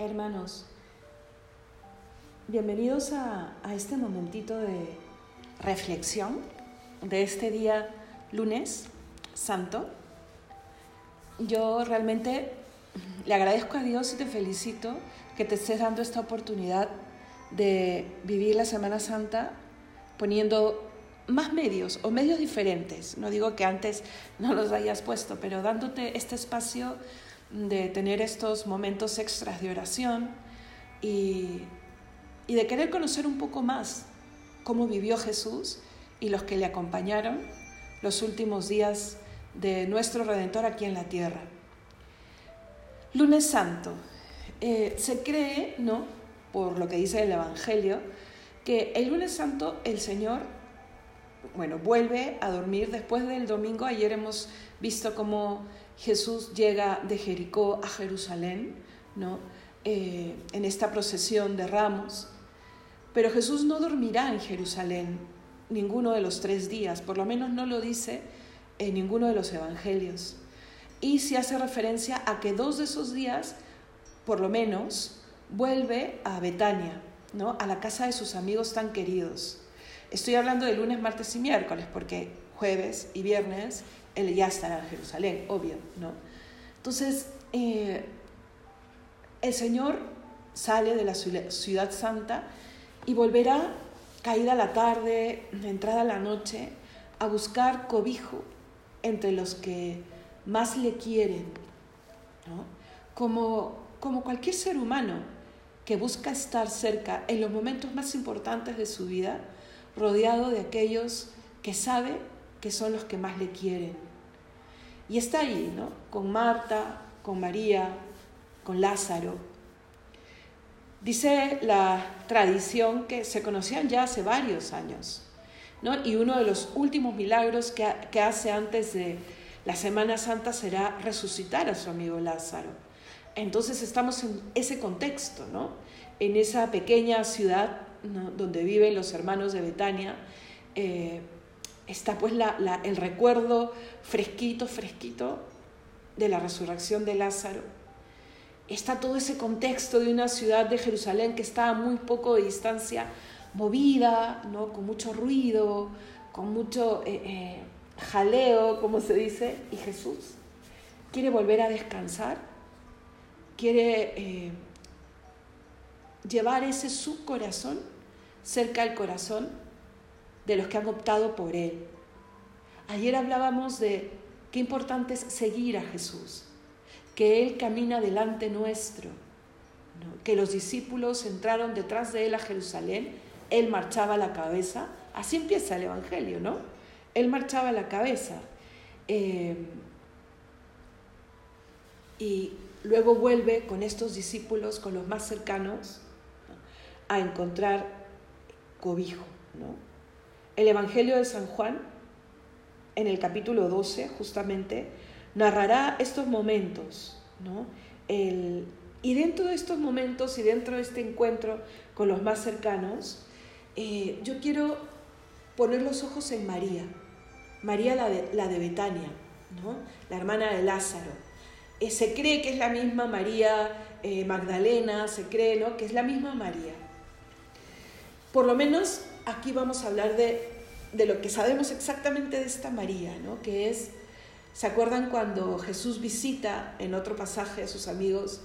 Hermanos, bienvenidos a, a, este momentito de reflexión de este día lunes santo. Yo realmente le agradezco a Dios y te felicito que te estés dando esta oportunidad de vivir la Semana Santa poniendo más medios o medios diferentes. No digo que antes no los hayas puesto, pero dándote este espacio de tener estos momentos extras de oración y, y de querer conocer un poco más cómo vivió Jesús y los que le acompañaron los últimos días de nuestro Redentor aquí en la tierra. Lunes Santo. Eh, se cree, ¿no? Por lo que dice el Evangelio, que el lunes santo el Señor, bueno, vuelve a dormir después del domingo. Ayer hemos visto cómo Jesús llega de Jericó a Jerusalén, ¿no? Eh, en esta procesión de ramos. Pero Jesús no dormirá en Jerusalén ninguno de los tres días, por lo menos no lo dice en ninguno de los evangelios. Y se hace referencia a que dos de esos días, por lo menos, vuelve a Betania, ¿no? a la casa de sus amigos tan queridos. Estoy hablando de lunes, martes y miércoles, porque jueves y viernes él ya estará en Jerusalén, obvio, ¿no? Entonces, eh, el Señor sale de la ciudad santa y volverá, caída la tarde, entrada la noche, a buscar cobijo entre los que más le quieren, ¿no? como, como cualquier ser humano que busca estar cerca en los momentos más importantes de su vida, rodeado de aquellos que sabe que son los que más le quieren. Y está ahí, ¿no? Con Marta, con María, con Lázaro. Dice la tradición que se conocían ya hace varios años, ¿no? Y uno de los últimos milagros que, que hace antes de la Semana Santa será resucitar a su amigo Lázaro. Entonces estamos en ese contexto, ¿no? En esa pequeña ciudad donde viven los hermanos de Betania, eh, está pues el recuerdo fresquito, fresquito de la resurrección de Lázaro. Está todo ese contexto de una ciudad de Jerusalén que está a muy poco de distancia, movida, ¿no? con mucho ruido, con mucho eh, eh, jaleo, como se dice, y Jesús quiere volver a descansar, quiere eh, llevar ese su corazón cerca del corazón de los que han optado por Él. Ayer hablábamos de qué importante es seguir a Jesús, que Él camina delante nuestro, que los discípulos entraron detrás de Él a Jerusalén, Él marchaba a la cabeza, así empieza el Evangelio, ¿no? Él marchaba a la cabeza. Eh, y luego vuelve con estos discípulos, con los más cercanos, a encontrar cobijo. ¿no? El Evangelio de San Juan, en el capítulo 12, justamente, narrará estos momentos. ¿no? y dentro de estos momentos y dentro de este encuentro con los más cercanos, eh, yo quiero poner los ojos en María, María la de, la de Betania, ¿no? la hermana de Lázaro. Eh, se cree que es la misma María eh, Magdalena, se cree ¿no? que es la misma María. Por lo menos aquí vamos a hablar de, de lo que sabemos exactamente de esta María, ¿no? que es, ¿se acuerdan cuando Jesús visita en otro pasaje a sus amigos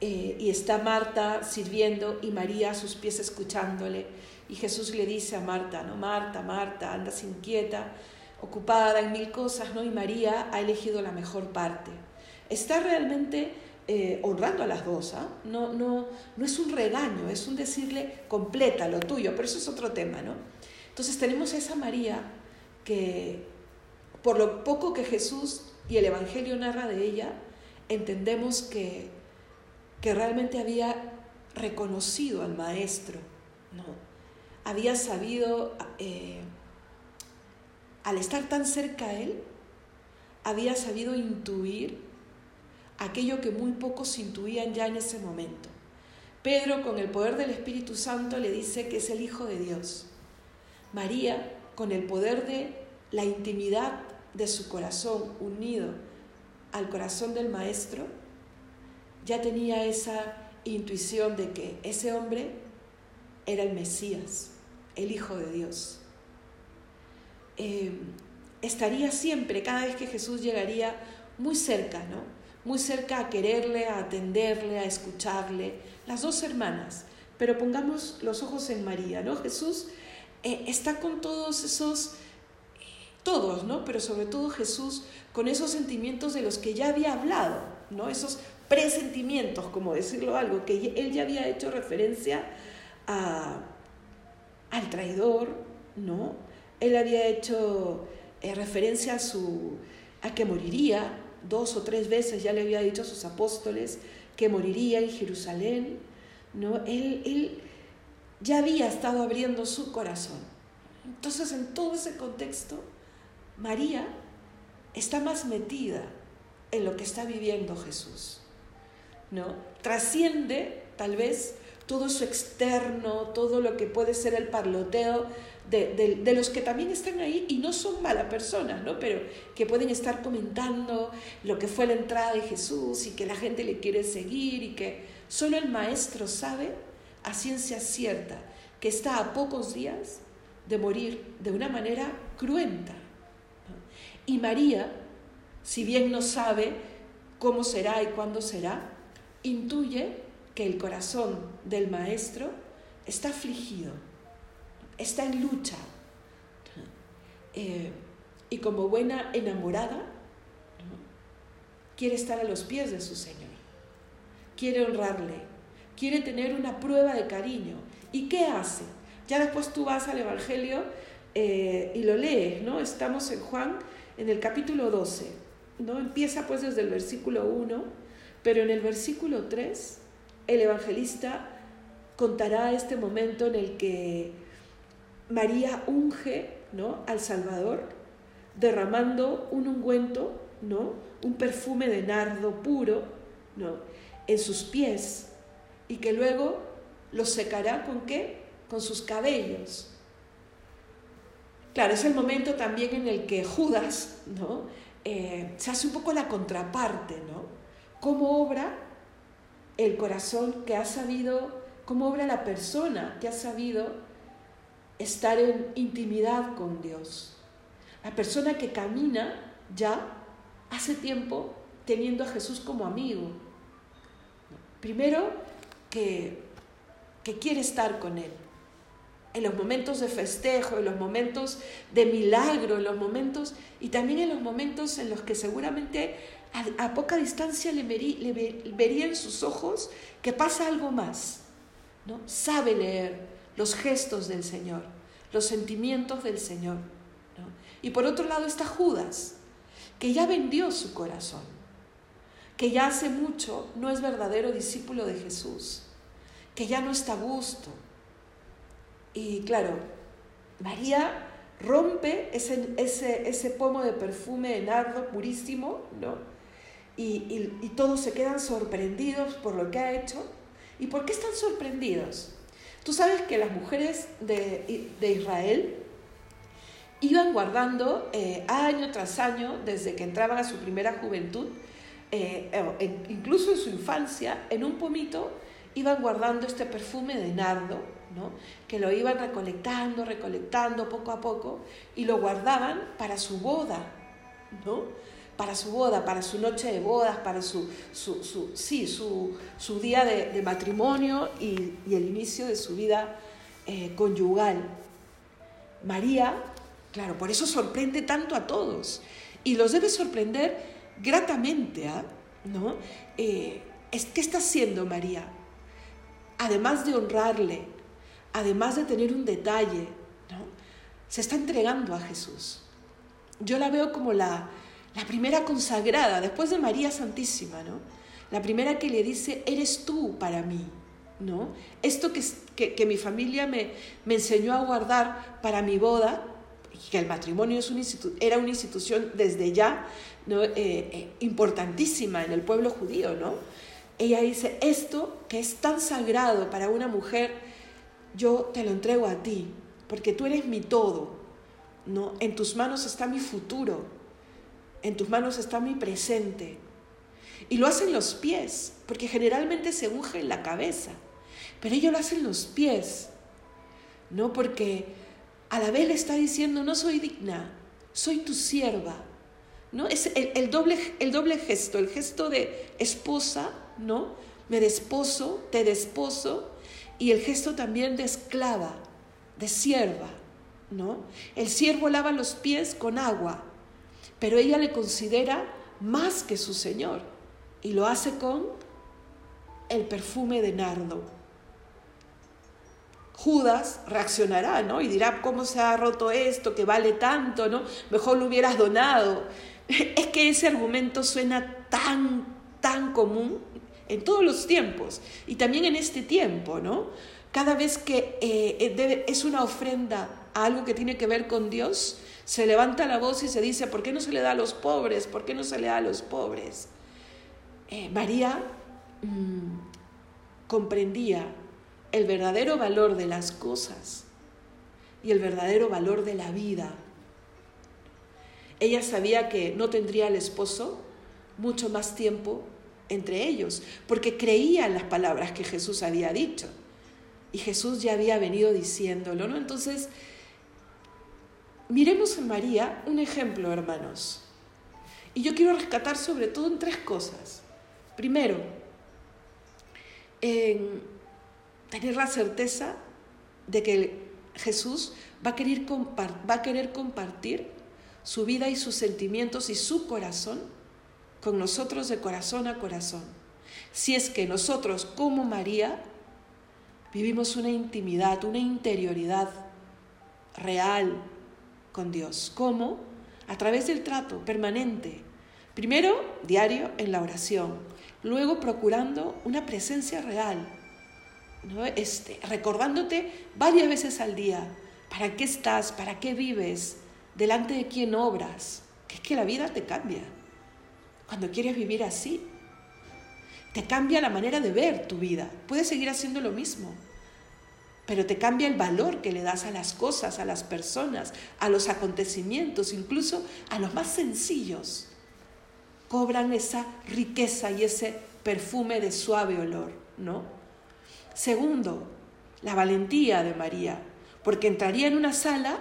eh, y está Marta sirviendo y María a sus pies escuchándole? Y Jesús le dice a Marta, ¿no? Marta, Marta, andas inquieta, ocupada en mil cosas, ¿no? Y María ha elegido la mejor parte. Está realmente eh, honrando a las dos, ¿ah? no, no, no es un regaño, es un decirle completa lo tuyo, pero eso es otro tema, ¿no? Entonces tenemos a esa María que, por lo poco que Jesús y el Evangelio narra de ella, entendemos que, que realmente había reconocido al Maestro, ¿no? Había sabido eh, al estar tan cerca a Él, había sabido intuir aquello que muy pocos intuían ya en ese momento. Pedro, con el poder del Espíritu Santo, le dice que es el Hijo de Dios. María, con el poder de la intimidad de su corazón unido al corazón del Maestro, ya tenía esa intuición de que ese hombre era el Mesías, el Hijo de Dios. Eh, estaría siempre, cada vez que Jesús llegaría, muy cerca, ¿no? Muy cerca a quererle, a atenderle, a escucharle. Las dos hermanas. Pero pongamos los ojos en María, ¿no? Jesús eh, está con todos esos, todos, ¿no? Pero sobre todo Jesús con esos sentimientos de los que ya había hablado, ¿no? Esos presentimientos, como decirlo algo, que él ya había hecho referencia a, al traidor, ¿no? Él había hecho eh, referencia a, su, a que moriría, dos o tres veces ya le había dicho a sus apóstoles que moriría en Jerusalén, ¿no? Él, él ya había estado abriendo su corazón. Entonces, en todo ese contexto, María está más metida en lo que está viviendo Jesús. ¿no? Trasciende tal vez todo su externo, todo lo que puede ser el parloteo de, de, los que también están ahí y no son malas personas, ¿no? pero que pueden estar comentando lo que fue la entrada de Jesús y que la gente le quiere seguir y que solo el maestro sabe a ciencia cierta que está a pocos días de morir de una manera cruenta. Y María, si bien no sabe cómo será y cuándo será, intuye que el corazón del maestro está afligido, está en lucha. Eh, y como buena enamorada, quiere estar a los pies de su Señor, quiere honrarle, quiere tener una prueba de cariño. ¿Y qué hace? Ya después tú vas al Evangelio eh, y lo lees, ¿no? Estamos en Juan en el capítulo 12, ¿no? Empieza pues desde el versículo 1, pero en el versículo 3 el evangelista contará este momento en el que María unge, ¿no? al Salvador derramando un ungüento, ¿no? Un perfume de nardo puro, ¿no? en sus pies y que luego los secará con qué? Con sus cabellos. Claro, es el momento también en el que Judas ¿no? Eh, se hace un poco la contraparte, ¿no? ¿Cómo obra el corazón que ha sabido, cómo obra la persona que ha sabido estar en intimidad con Dios? La persona que camina ya hace tiempo teniendo a Jesús como amigo. Primero, que, que quiere estar con Él en los momentos de festejo, en los momentos de milagro, en los momentos y también en los momentos en los que seguramente a, poca distancia le, vería en sus ojos que pasa algo más. ¿no? Sabe leer los gestos del Señor, los sentimientos del Señor. Y por otro lado está Judas, que ya vendió su corazón, que ya hace mucho no es verdadero discípulo de Jesús, que ya no está a gusto, y claro, María rompe ese, ese, ese pomo de perfume de nardo purísimo, ¿no? Y, y, todos se quedan sorprendidos por lo que ha hecho. ¿Y por qué están sorprendidos? Tú sabes que las mujeres de, de Israel iban guardando eh, año tras año, desde que entraban a su primera juventud, eh, incluso en su infancia, en un pomito, iban guardando este perfume de nardo que lo iban recolectando, recolectando poco a poco y lo guardaban para su boda, ¿no? para su boda, para su noche de bodas, para su, su, sí, su, día de, matrimonio y, el inicio de su vida eh, conyugal. María, claro, por eso sorprende tanto a todos y los debe sorprender gratamente, ¿ah? ¿no? Eh, ¿Qué está haciendo María? Además de honrarle, además de tener un detalle, se está entregando a Jesús. Yo la veo como la, la primera consagrada, después de María Santísima, ¿no? La primera que le dice, eres tú para mí, ¿no? Esto que, que, mi familia me, me, enseñó a guardar para mi boda, que el matrimonio es era una institución desde ya ¿no? Eh, eh, importantísima en el pueblo judío, ¿no? Ella dice, esto que es tan sagrado para una mujer, yo te lo entrego a ti, porque tú eres mi todo, ¿no? En tus manos está mi futuro, en tus manos está mi presente. Y lo hacen los pies, porque generalmente se unge en la cabeza, pero ellos lo hacen los pies, ¿no? Porque a la vez le está diciendo, no soy digna, soy tu sierva, ¿no? Es el, doble, el doble gesto, el gesto de esposa, ¿no? Me desposo, te desposo, y el gesto también de esclava, de sierva, ¿no? El siervo lava los pies con agua, pero ella le considera más que su Señor y lo hace con el perfume de nardo. Judas reaccionará, ¿no? Y dirá, ¿cómo se ha roto esto? Que vale tanto, ¿no? Mejor lo hubieras donado. Es que ese argumento suena tan, tan común en todos los tiempos y también en este tiempo, ¿no? Cada vez que eh, es una ofrenda a algo que tiene que ver con Dios, se levanta la voz y se dice, ¿por qué no se le da a los pobres? ¿Por qué no se le da a los pobres? Eh, María mm, comprendía el verdadero valor de las cosas y el verdadero valor de la vida. Ella sabía que no tendría el esposo mucho más tiempo entre ellos, porque creía en las palabras que Jesús había dicho. Y Jesús ya había venido diciéndolo, ¿no? Entonces, Miremos en María un ejemplo, hermanos. Y yo quiero rescatar sobre todo en tres cosas. Primero, en tener la certeza de que Jesús va a, querer va a querer compartir su vida y sus sentimientos y su corazón con nosotros de corazón a corazón. Si es que nosotros, como María, vivimos una intimidad, una interioridad real, con Dios. ¿Cómo? A través del trato permanente. Primero, diario en la oración. Luego, procurando una presencia real. ¿no? Este, recordándote varias veces al día. ¿Para qué estás? ¿Para qué vives? ¿Delante de quién obras? Que es que la vida te cambia. Cuando quieres vivir así, te cambia la manera de ver tu vida. Puedes seguir haciendo lo mismo, pero te cambia el valor que le das a las cosas, a las personas, a los acontecimientos, incluso a los más sencillos. Cobran esa riqueza y ese perfume de suave olor, ¿no? Segundo, la valentía de María, porque entraría en una sala,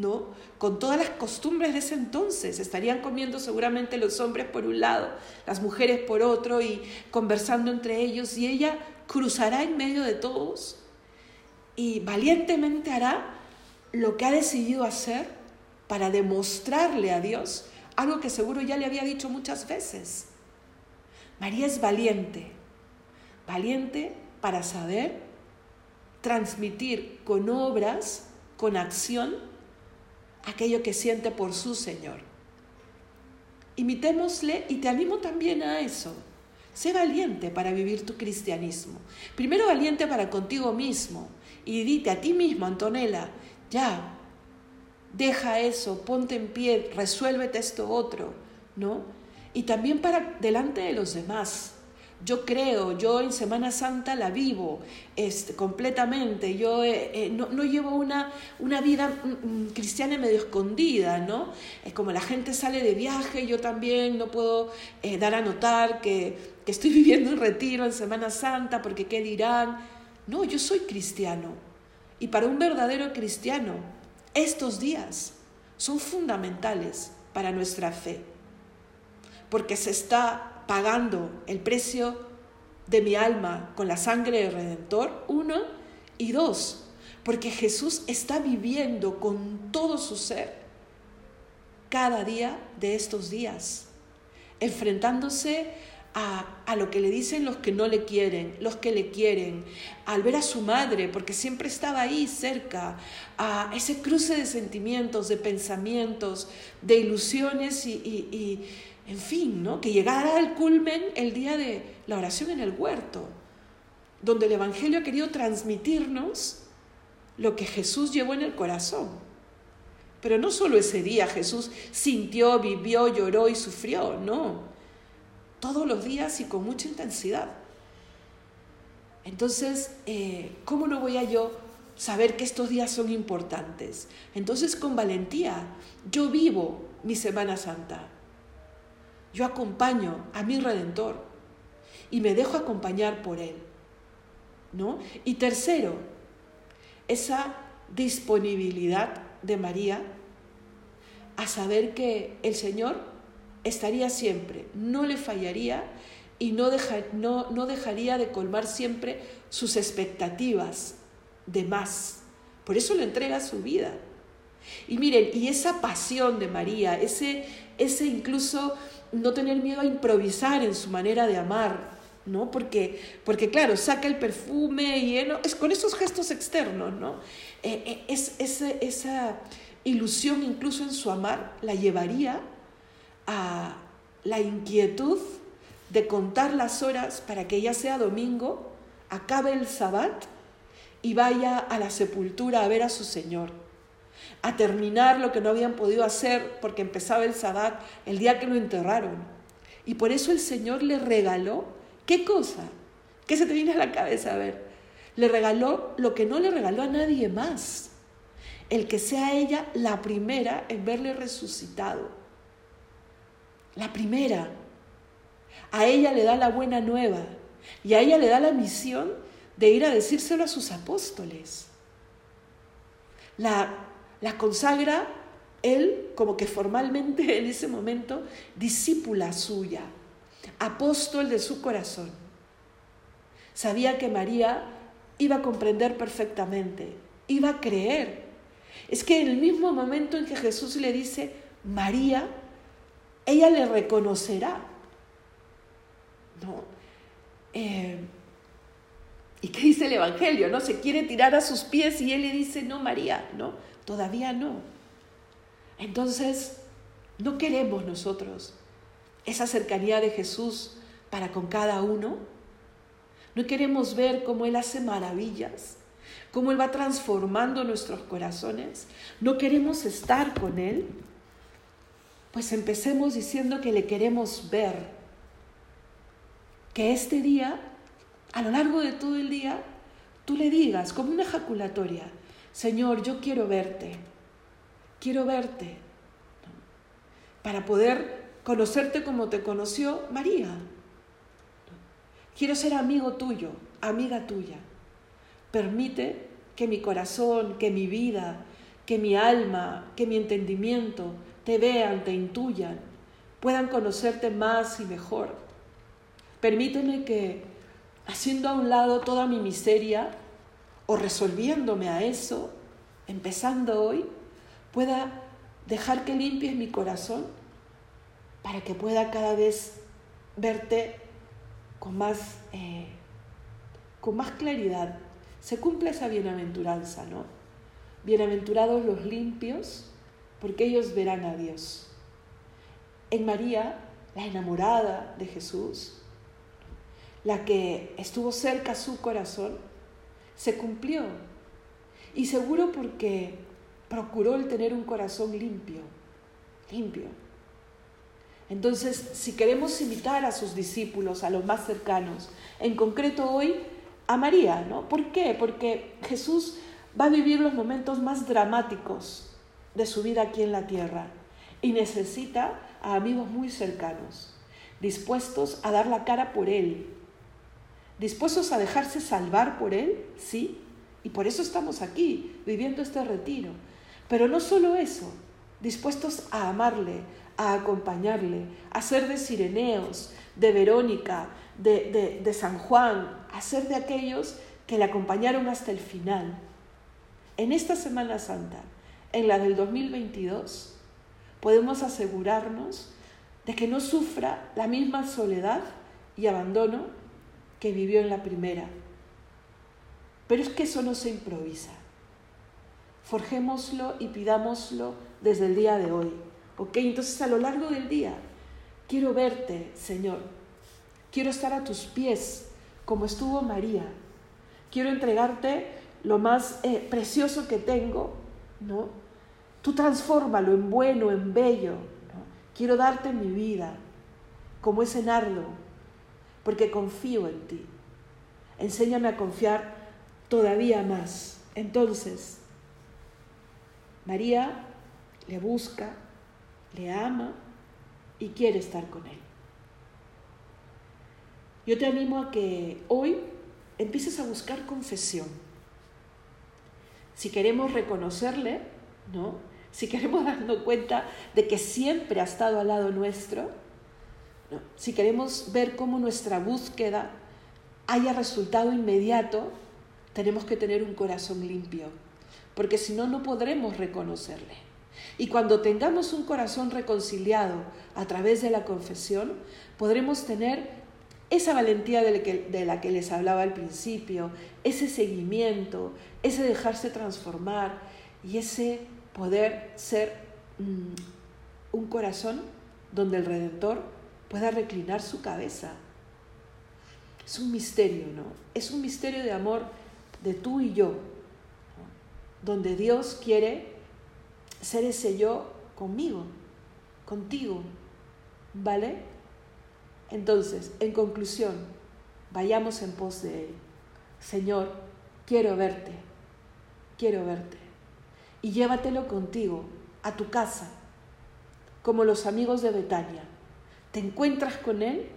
¿no? Con todas las costumbres de ese entonces, estarían comiendo seguramente los hombres por un lado, las mujeres por otro y conversando entre ellos y ella cruzará en medio de todos y valientemente hará lo que ha decidido hacer para demostrarle a Dios algo que seguro ya le había dicho muchas veces. María es valiente, valiente para saber transmitir con obras, con acción, aquello que siente por su Señor. Imitémosle y te animo también a eso. Sé valiente para vivir tu cristianismo. Primero valiente para contigo mismo, y dite a ti mismo, Antonella, ya, deja eso, ponte en pie, resuélvete esto otro, ¿no? Y también para delante de los demás. Yo creo, yo en Semana Santa la vivo este, completamente, yo eh, eh, no, llevo una, una vida mm, mm, cristiana medio escondida, ¿no? Es como la gente sale de viaje, yo también no puedo eh, dar a notar que, que estoy viviendo un retiro en Semana Santa porque qué dirán. No, yo soy cristiano. Y para un verdadero cristiano, estos días son fundamentales para nuestra fe. Porque se está pagando el precio de mi alma con la sangre del Redentor, uno, y dos, porque Jesús está viviendo con todo su ser cada día de estos días, enfrentándose a, lo que le dicen los que no le quieren, los que le quieren, al ver a su madre, porque siempre estaba ahí cerca, a ese cruce de sentimientos, de pensamientos, de ilusiones y, en fin, ¿no? que llegara al culmen el día de la oración en el huerto, donde el Evangelio ha querido transmitirnos lo que Jesús llevó en el corazón. Pero no solo ese día Jesús sintió, vivió, lloró y sufrió, no todos los días y con mucha intensidad. Entonces, eh, ¿cómo no voy a yo saber que estos días son importantes? Entonces, con valentía, yo vivo mi Semana Santa. Yo acompaño a mi redentor y me dejo acompañar por él. ¿No? Y tercero, esa disponibilidad de María a saber que el Señor estaría siempre, no le fallaría y no, no, no dejaría de colmar siempre sus expectativas de más. Por eso le entrega su vida. Y miren, y esa pasión de María, ese, ese incluso no tener miedo a improvisar en su manera de amar, ¿no? Porque, porque claro, saca el perfume y es con esos gestos externos, ¿no? Eh, eh, es, esa ilusión incluso en su amar la llevaría a la inquietud de contar las horas para que ya sea domingo, acabe el sabbat y vaya a la sepultura a ver a su Señor, a terminar lo que no habían podido hacer porque empezaba el sabbat el día que lo enterraron. Y por eso el Señor le regaló, ¿qué cosa? ¿Qué se te viene a la cabeza? A ver, le regaló lo que no le regaló a nadie más, el que sea ella la primera en verle resucitado. La primera. A ella le da la buena nueva y a ella le da la misión de ir a decírselo a sus apóstoles. La, la consagra él como que formalmente en ese momento discípula suya, apóstol de su corazón. Sabía que María iba a comprender perfectamente, iba a creer. Es que en el mismo momento en que Jesús le dice, María, ella le reconocerá. ¿No? Eh, ¿Y qué dice el Evangelio? ¿No? Se quiere tirar a sus pies y él le dice, no, María, no, todavía no. Entonces, no queremos nosotros esa cercanía de Jesús para con cada uno. No queremos ver cómo Él hace maravillas, cómo Él va transformando nuestros corazones. No queremos estar con Él. Pues empecemos diciendo que le queremos ver. Que este día a lo largo de todo el día, tú le digas como una ejaculatoria, Señor, yo quiero verte, quiero verte, para poder conocerte como te conoció María. Quiero ser amigo tuyo, amiga tuya. Permite que mi corazón, que mi vida, que mi alma, que mi entendimiento te vean, te intuyan, puedan conocerte más y mejor. Permíteme que haciendo a un lado toda mi miseria o resolviéndome a eso, empezando hoy, pueda dejar que limpies mi corazón para que pueda cada vez verte con más, eh, con más claridad. Se cumple esa bienaventuranza, ¿no? Bienaventurados los limpios, porque ellos verán a Dios. En María, la enamorada de Jesús, la que estuvo cerca a su corazón, se cumplió. Y seguro porque procuró el tener un corazón limpio, limpio. Entonces, si queremos imitar a sus discípulos, a los más cercanos, en concreto hoy a María, ¿no? ¿Por qué? Porque Jesús va a vivir los momentos más dramáticos de su vida aquí en la tierra y necesita a amigos muy cercanos, dispuestos a dar la cara por Él, dispuestos a dejarse salvar por Él, sí, y por eso estamos aquí, viviendo este retiro. Pero no solo eso, dispuestos a amarle, a acompañarle, a ser de Sireneos, de Verónica, de, de, San Juan, a ser de aquellos que le acompañaron hasta el final. En esta Semana Santa, en la del 2022, podemos asegurarnos de que no sufra la misma soledad y abandono que vivió en la primera. Pero es que eso no se improvisa. Forjémoslo y pidámoslo desde el día de hoy. ¿Ok? Entonces a lo largo del día, quiero verte, Señor. Quiero estar a tus pies, como estuvo María. Quiero entregarte lo más eh, precioso que tengo, ¿no? Tú transfórmalo en bueno, en bello. Quiero darte mi vida, como ese nardo porque confío en ti. Enséñame a confiar todavía más. Entonces, María le busca, le ama, y quiere estar con Él. Yo te animo a que hoy empieces a buscar confesión. Si queremos reconocerle, ¿no? Si queremos darnos cuenta de que siempre ha estado al lado nuestro, si queremos ver cómo nuestra búsqueda haya resultado inmediato, tenemos que tener un corazón limpio, porque si no, no podremos reconocerle. Y cuando tengamos un corazón reconciliado a través de la confesión, podremos tener esa valentía de la que les hablaba al principio, ese seguimiento, ese dejarse transformar y ese poder ser mm, un corazón donde el Redentor pueda reclinar su cabeza. Es un misterio, ¿no? Es un misterio de amor de tú y yo, donde Dios quiere ser ese yo conmigo, contigo, ¿vale? Entonces, en conclusión, vayamos en pos de Él. Señor, quiero verte, quiero verte. Y llévatelo contigo a tu casa, como los amigos de Betania. Te encuentras con Él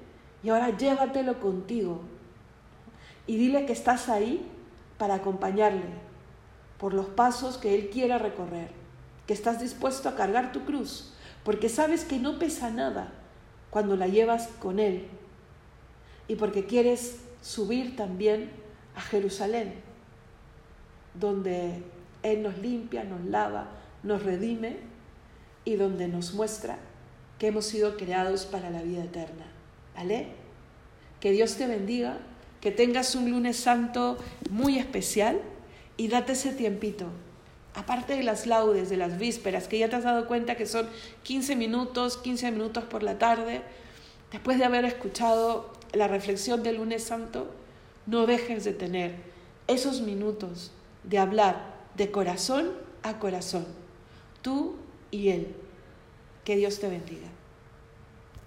y ahora llévatelo contigo. Y dile que estás ahí para acompañarle por los pasos que Él quiera recorrer, que estás dispuesto a cargar tu cruz, porque sabes que no pesa nada cuando la llevas con Él y porque quieres subir también a Jerusalén, donde Él nos limpia, nos lava, nos redime y donde nos muestra que hemos sido creados para la vida eterna. ¿Vale? Que Dios te bendiga, que tengas un lunes santo muy especial y date ese tiempito aparte de las laudes, de las vísperas, que ya te has dado cuenta que son 15 minutos, 15 minutos por la tarde, después de haber escuchado la reflexión del lunes santo, no dejes de tener esos minutos de hablar de corazón a corazón, tú y Él. Que Dios te bendiga.